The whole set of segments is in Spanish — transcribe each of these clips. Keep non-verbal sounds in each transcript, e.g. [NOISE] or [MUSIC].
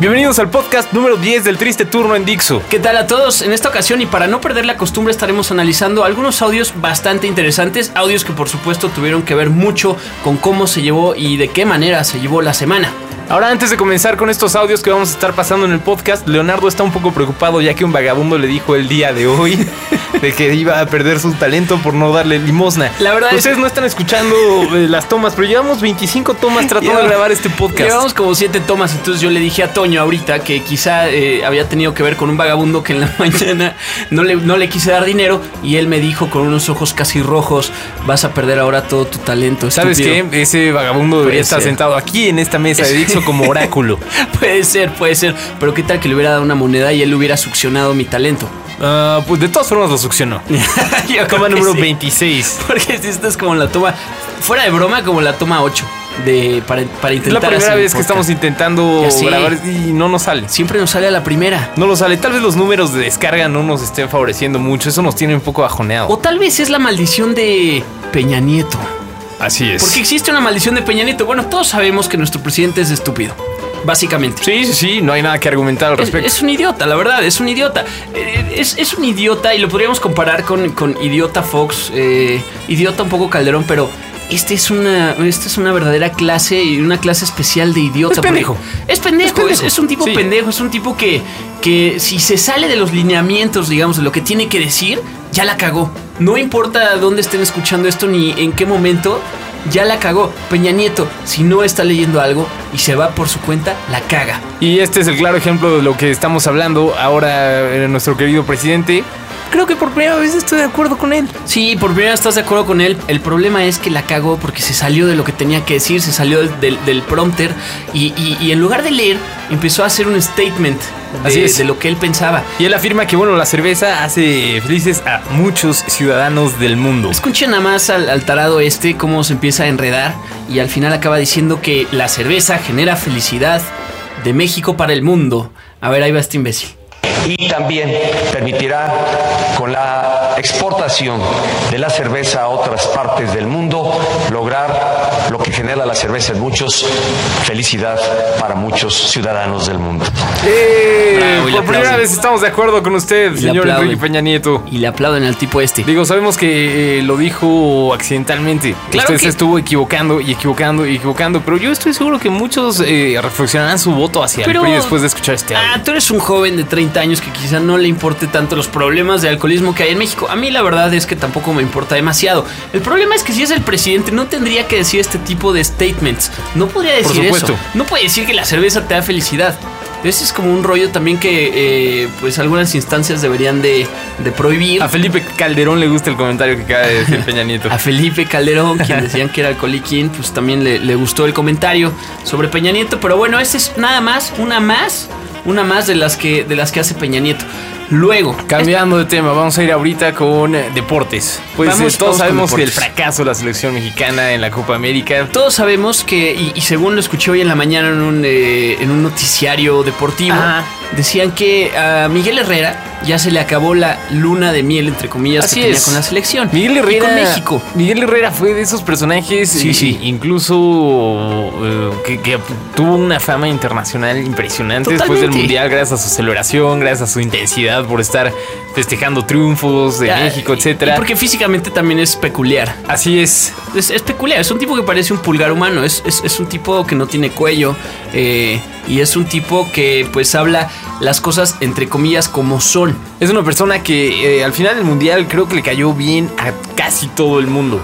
Bienvenidos al podcast número 10 del Triste Turno en Dixo. ¿Qué tal a todos? En esta ocasión y para no perder la costumbre estaremos analizando algunos audios bastante interesantes, audios que por supuesto tuvieron que ver mucho con cómo se llevó y de qué manera se llevó la semana. Ahora, antes de comenzar con estos audios que vamos a estar pasando en el podcast, Leonardo está un poco preocupado ya que un vagabundo le dijo el día de hoy [LAUGHS] de que iba a perder su talento por no darle limosna. La verdad Ustedes no están escuchando eh, las tomas, pero llevamos 25 tomas tratando de grabar este podcast. Llevamos como 7 tomas, entonces yo le dije a Toño ahorita que quizá eh, había tenido que ver con un vagabundo que en la [LAUGHS] mañana no le, no le quise dar dinero y él me dijo con unos ojos casi rojos, vas a perder ahora todo tu talento. ¿Sabes qué? Ese vagabundo debería estar sentado aquí en esta mesa de [LAUGHS] Como oráculo. [LAUGHS] puede ser, puede ser. Pero qué tal que le hubiera dado una moneda y él hubiera succionado mi talento. Ah, pues de todas formas lo succionó. [LAUGHS] Toma número sí. 26. [LAUGHS] Porque si esto es como la toma, fuera de broma, como la toma 8 de, para, para Es intentar la primera vez que estamos intentando grabar y no nos sale. Siempre nos sale a la primera. No lo sale. Tal vez los números de descarga no nos estén favoreciendo mucho. Eso nos tiene un poco bajoneado. O tal vez es la maldición de Peña Nieto. Así es. Porque existe una maldición de Peña Nieto. Bueno, todos sabemos que nuestro presidente es estúpido. Básicamente. Sí, sí, sí. No hay nada que argumentar al Es, respecto. es un idiota, la verdad, es un idiota. Eh, Es, es un idiota y lo podríamos comparar con, con Idiota Fox, eh, Idiota un poco Calderón, pero este es una, esta es una verdadera clase y una clase especial de idiota. Es pendejo. Es pendejo, Es pendejo. es, es un tipo Sí. pendejo, es un tipo que, que si se sale de los lineamientos, digamos, de lo que tiene que decir, ya la cagó. No importa dónde estén escuchando esto ni en qué momento. Ya la cagó. Peña Nieto, si no está leyendo algo y se va por su cuenta, la caga. Y este es el claro ejemplo de lo que estamos hablando ahora en nuestro querido presidente. Creo que por primera vez estoy de acuerdo con él. Sí, por primera vez estás de acuerdo con él. El problema es que la cagó porque se salió de lo que tenía que decir, se salió del, del- del prompter y, y- y en lugar de leer, empezó a hacer un statement de, Así es. de lo que él pensaba. Y él afirma que, bueno, la cerveza hace felices a muchos ciudadanos del mundo. Escuchen nada más al, al tarado este cómo se empieza a enredar y al final acaba diciendo que la cerveza genera felicidad de México para el mundo. A ver, ahí va este imbécil. Y también permitirá con la exportación de la cerveza a otras partes del mundo lograr lo que genera la cerveza en muchos, felicidad para muchos ciudadanos del mundo. ¡Eh! Bravo, por primera aplauden. vez estamos de acuerdo con usted, Y señor. Enrique Peña Nieto. Y le aplauden al tipo este. Digo, sabemos que eh, lo dijo accidentalmente. Claro Usted que- se estuvo equivocando y equivocando y equivocando, pero yo estoy seguro que muchos eh, reflexionarán su voto hacia Pero- el PRI después de escuchar este audio. Ah, tú eres un joven de 30 años que quizá no le importe tanto los problemas de alcoholismo que hay en México. A mí la verdad es que tampoco me importa demasiado. El problema es que si es el presidente no tendría que decir este tipo de statements. No podría decir supuesto. eso. No puede decir que la cerveza te da felicidad. Ese es como un rollo también que eh, pues algunas instancias deberían de, de prohibir. A Felipe Calderón le gusta el comentario que acaba de decir Peña Nieto. [LAUGHS] A Felipe Calderón, quien [LAUGHS] decían que era alcoholiquín, pues también le, le gustó el comentario sobre Peña Nieto. Pero bueno, esta es nada más, una más, una más de las que, de las que hace Peña Nieto. Luego, Cambiando de tema, vamos a ir ahorita con eh, deportes. Pues Vamos- eh, todos sabemos que el deportes. fracaso de la selección mexicana en la Copa América. todos sabemos que, y, y según lo escuché hoy en la mañana en un, eh, en un noticiario deportivo. Decían que a Miguel Herrera ya se le acabó la luna de miel, entre comillas, Así que tenía es. con la selección. Miguel Y Herrera. con México. Miguel Herrera fue de esos personajes, Sí, eh, sí. incluso eh, que, que tuvo una fama internacional impresionante después del mundial, gracias a su celebración, gracias a su intensidad por estar festejando triunfos de Ya, México, y- etcétera. y porque físicamente también es peculiar. Así es. Es, es peculiar, es un tipo que parece un pulgar humano, es, es- es un tipo que no tiene cuello eh, y es un tipo que pues habla las cosas entre comillas como son. Es una persona que eh, al final del mundial creo que le cayó bien a casi todo el mundo.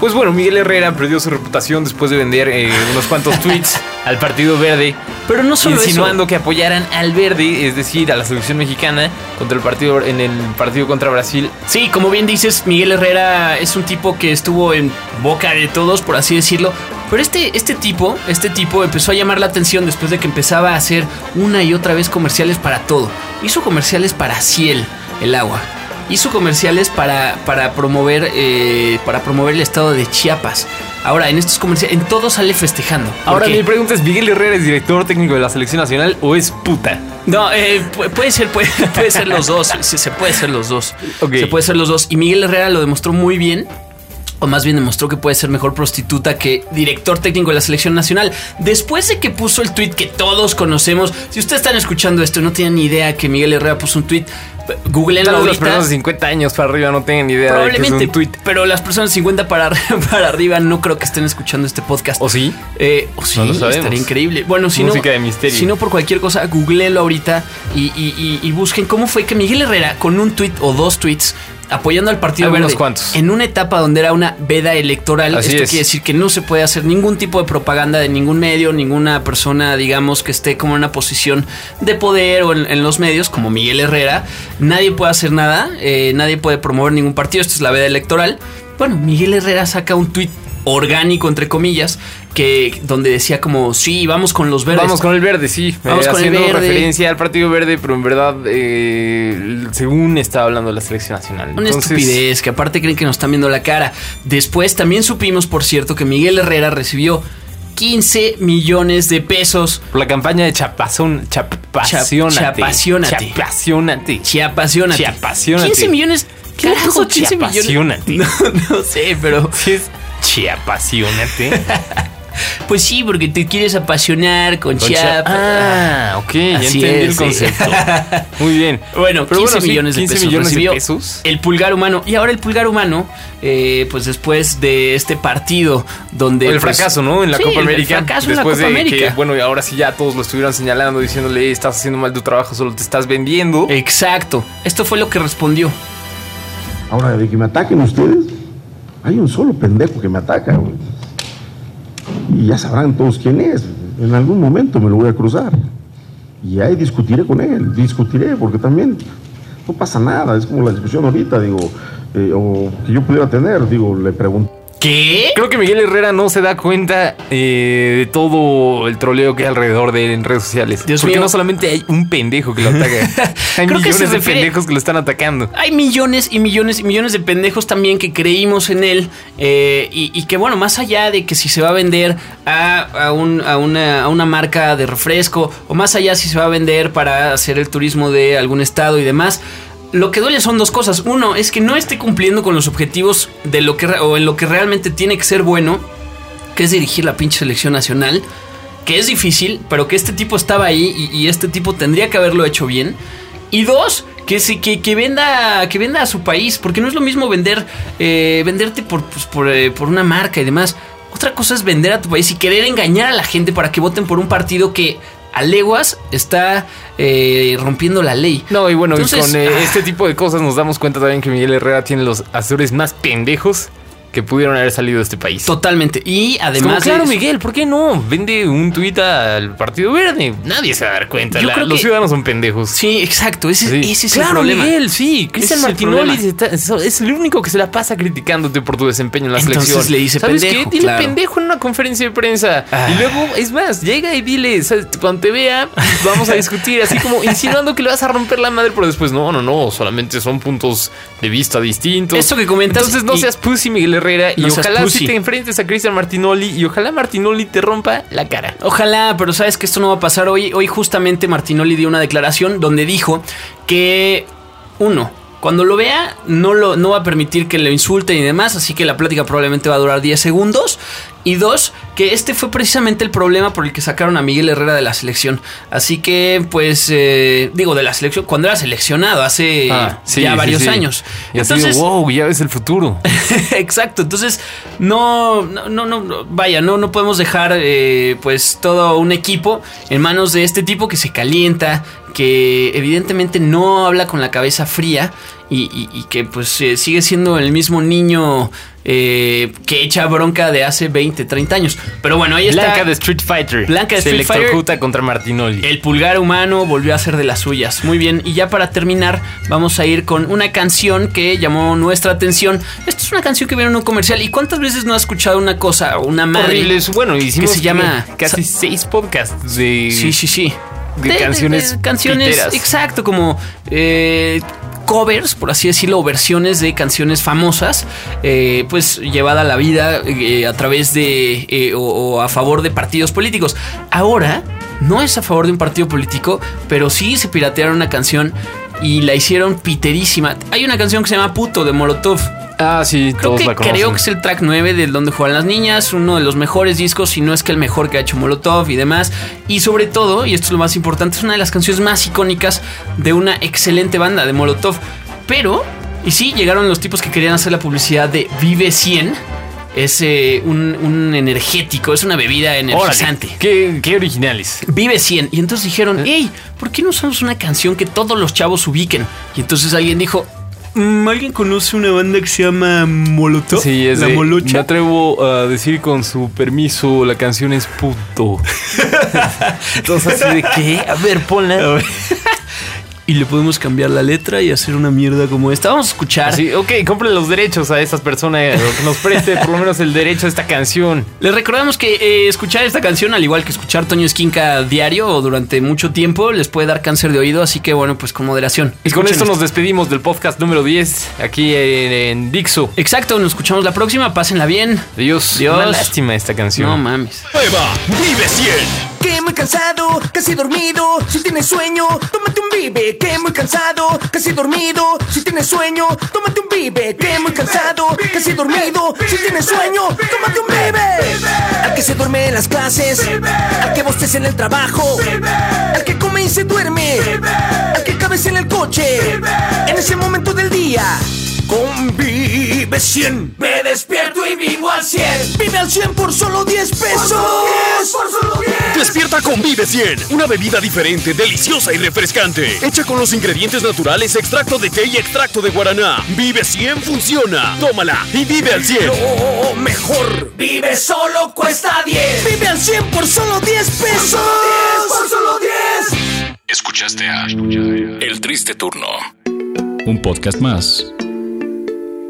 Pues bueno, Miguel Herrera perdió su reputación después de vender eh, unos cuantos [LAUGHS] tweets al Partido Verde, Pero no solo insinuando eso. que apoyaran al Verde, es decir, a la selección mexicana contra el partido en el partido contra Brasil. Sí, como bien dices, Miguel Herrera es un tipo que estuvo en boca de todos, por así decirlo. Pero este, este tipo, este tipo empezó a llamar la atención después de que empezaba a hacer una y otra vez comerciales para todo. Hizo comerciales para Ciel, el agua. hizo comerciales para, para promover eh, para promover el estado de Chiapas. Ahora, en estos comerciales, en todo sale festejando. Ahora Porque- mi pregunta es, ¿Miguel Herrera es director técnico de la selección nacional o es puta? No, eh, pu- puede ser, puede, puede ser los dos. Sí, se puede ser los dos. Ok. Se puede ser los dos. Y Miguel Herrera lo demostró muy bien. O más bien demostró que puede ser mejor prostituta que director técnico de la selección nacional. Después de que puso el tweet que todos conocemos. Si ustedes están escuchando esto y no tienen ni idea que Miguel Herrera puso un tweet, googleenlo vez las ahorita. personas de 50 años para arriba no tengan ni idea de que es Probablemente, un tweet. pero las personas de 50 para, [LAUGHS] para arriba no creo que estén escuchando este podcast. ¿O sí? Eh, o sí, No lo sabemos. estaría increíble. Bueno, si Música no, de misterio. si no por cualquier cosa, googleenlo ahorita y, y- y- y busquen cómo fue que Miguel Herrera con un tweet o dos tweets apoyando al Partido Hay unos Verde cuantos. en una etapa donde era una veda electoral. Así Esto es. quiere decir que no se puede hacer ningún tipo de propaganda de ningún medio, ninguna persona, digamos, que esté como en una posición de poder o en, en los medios, como Miguel Herrera. Nadie puede hacer nada, eh, nadie puede promover ningún partido. Esto es la veda electoral. Bueno, Miguel Herrera saca un tweet orgánico, entre comillas, que donde decía como, sí, vamos con los verdes. Vamos con el verde, sí. Vamos Eh, con el haciendo verde. referencia al Partido Verde, pero en verdad, eh, según estaba hablando de la selección nacional. Una Entonces, estupidez, que aparte creen que nos están viendo la cara. Después también supimos, por cierto, que Miguel Herrera recibió 15 millones de pesos. Por la campaña de Chapazón, Chapacionate. Chap- Chapacionate. Chapacionate. Chiapasionate. Chiapasionate. 15 millones. ¿Qué Carajo, puso 15 millones. [LAUGHS] No, no sé, pero Sí es. [LAUGHS] pues sí, porque te quieres apasionar con, Con Chiapas. Ah, ok, ya Así entendí es, el sí. concepto. [LAUGHS] Muy bien. Bueno, 15 Pero bueno, sí, millones de 15 pesos. millones de recibió pesos. El pulgar humano. Y ahora el pulgar humano, eh, pues después de este partido donde. el pues, fracaso, ¿no? En la sí, Copa el- el América. fracaso en la Después Copa de América. que, bueno, y ahora sí ya todos lo estuvieron señalando, diciéndole, estás haciendo mal tu trabajo, solo te estás vendiendo. Exacto. Esto fue lo que respondió. Ahora, de que me ataquen ustedes, hay un solo pendejo que me ataca, güey. Y ya sabrán todos quién es. En algún momento me lo voy a cruzar. Y ahí discutiré con él, discutiré, porque también no pasa nada. Es como la discusión ahorita, digo, eh, o que yo pudiera tener, digo, le pregunto. ¿Qué? Creo que Miguel Herrera no se da cuenta eh, de todo el troleo que hay alrededor de él en redes sociales. Dios Porque mío. no solamente hay un pendejo que lo ataca, [LAUGHS] hay Creo que se millones de pendejos que lo están atacando. Hay millones y millones y millones de pendejos también que creímos en él eh, y, y que bueno, más allá de que si se va a vender a, a un- a una, a una marca de refresco o más allá si se va a vender para hacer el turismo de algún estado y demás, lo que duele son dos cosas. Uno es que no esté cumpliendo con los objetivos de lo que o en lo que realmente tiene que ser bueno, que es dirigir la pinche selección nacional. Que es difícil, pero que este tipo estaba ahí y, este tipo tendría que haberlo hecho bien. Y dos, que, se, que, venda que venda a su país, porque no es lo mismo vender eh, venderte por, pues, eh, por una marca y demás. Otra cosa es vender a tu país y querer engañar a la gente para que voten por un partido que a leguas está eh, rompiendo la ley. No, y bueno, y con eh, ah. este tipo de cosas nos damos cuenta también que Miguel Herrera tiene los asesores más pendejos que pudieron haber salido de este país. Totalmente. Y como, además. claro, Miguel, ¿por qué no? Vende un tuit al Partido Verde. Nadie se va a dar cuenta. La- los que- ciudadanos son pendejos. Sí, exacto. Ese, Sí. ese es claro, el problema. Miguel, sí. Cristian el Martinoli está- es el único que se la pasa criticándote por tu desempeño en la Entonces selección. le dice ¿Sabes pendejo, qué? Dile claro. pendejo en una conferencia de prensa. Ah. Y luego, es más, llega y dile, ¿sabes? cuando te vea, vamos a discutir, así como insinuando que le vas a romper la madre, pero después, no, no, no, solamente son puntos de vista distintos. Esto que comentas Entonces no y- seas pussy, Miguel Herrera, y ojalá si te enfrentes a Cristian Martinoli y ojalá Martinoli te rompa la cara. Ojalá, pero sabes que esto no va a pasar hoy. Hoy justamente Martinoli dio una declaración donde dijo que uno, cuando lo vea no lo no va a permitir que lo insulten y demás, así que la plática probablemente va a durar 10 segundos. Y dos, que este fue precisamente el problema por el que sacaron a Miguel Herrera de la selección. Así que, pues, eh, digo, de la selección, cuando era seleccionado, hace Ah, sí, ya sí, varios sí. años. Y así de, wow, ya ves el futuro. [LAUGHS] Exacto, entonces no, no, no, no, vaya, no, no podemos dejar eh, pues todo un equipo en manos de este tipo que se calienta, que evidentemente no habla con la cabeza fría y, y- y que pues eh, sigue siendo el mismo niño eh, que echa bronca de hace 20, 30 años. Pero bueno, ahí está. Blanca de Street Fighter. Blanca de Se Street Fighter. electrocuta contra Martinoli. El pulgar humano volvió a ser de las suyas. Muy bien, y ya para terminar, vamos a ir con una canción que llamó nuestra atención. Esto es una canción que vieron en un comercial. ¿Y cuántas veces no has escuchado una cosa o una madre? horribles. Bueno, hicimos se llama- casi seis podcasts de, Sí, sí, sí. De canciones canciones, piteras. exacto, como eh, covers, por así decirlo, o versiones de canciones famosas, eh, pues llevada a la vida eh, a través de o, o a favor de partidos políticos. Ahora no es a favor de un partido político, pero sí se piratearon una canción y la hicieron piterísima. Hay una canción que se llama Puto de Molotov. Ah, sí, Creo todos que la creo que es el track 9 del Donde Juegan las Niñas, uno de los mejores discos, si no es que el mejor que ha hecho Molotov y demás. Y sobre todo, y esto es lo más importante, es una de las canciones más icónicas de una excelente banda de Molotov. Pero, y sí, llegaron los tipos que querían hacer la publicidad de Vive 100. Es eh, un, un energético, es una bebida Órale, energizante. qué, qué originales. Vive 100. Y entonces dijeron, hey, ¿por qué no usamos una canción que todos los chavos ubiquen? Y entonces alguien dijo, "Mm, ¿alguien conoce una banda que se llama Molotov? Sí, es La de- Me Molocha. atrevo a decir con su permiso, la canción es puto. [LAUGHS] Entonces, así de qué? A ver, ponla. Y le podemos cambiar la letra y hacer una mierda como esta. Vamos a escuchar. Así, ok, compre los derechos a estas personas, que nos preste por lo menos el derecho a esta canción. Les recordamos que eh, escuchar esta canción, al igual que escuchar Toño Esquinca diario o durante mucho tiempo, les puede dar cáncer de oído. Así que bueno, pues con moderación. Y con esto nos despedimos del podcast número 10 aquí en, en Dixo. Exacto, nos escuchamos la próxima. Pásenla bien. Dios, Dios. una lástima esta canción. No mames. Nueva Vive 100. Que muy cansado, casi dormido. Si tienes sueño, tómate un vive. Que muy cansado, casi dormido. Si tienes sueño, tómate un vive. Que muy cansado, casi dormido. Si tienes sueño, tómate un vive. Al que se duerme en las clases, al que bostece en el trabajo, al que come y se duerme, al que cabece en el coche. En ese momento del día. Con Vive 100 Me despierto y vivo al 100 Vive al 100 por solo 10 pesos. Por solo 10 Despierta con Vive 100, una bebida diferente, deliciosa y refrescante, hecha con los ingredientes naturales, extracto de té y extracto de guaraná. Vive 100 funciona. Tómala y vive al 100. Lo mejor. Vive solo cuesta 10 Vive al 100 por solo 10 pesos. Por solo 10 Escuchaste a El Triste Turno, un podcast más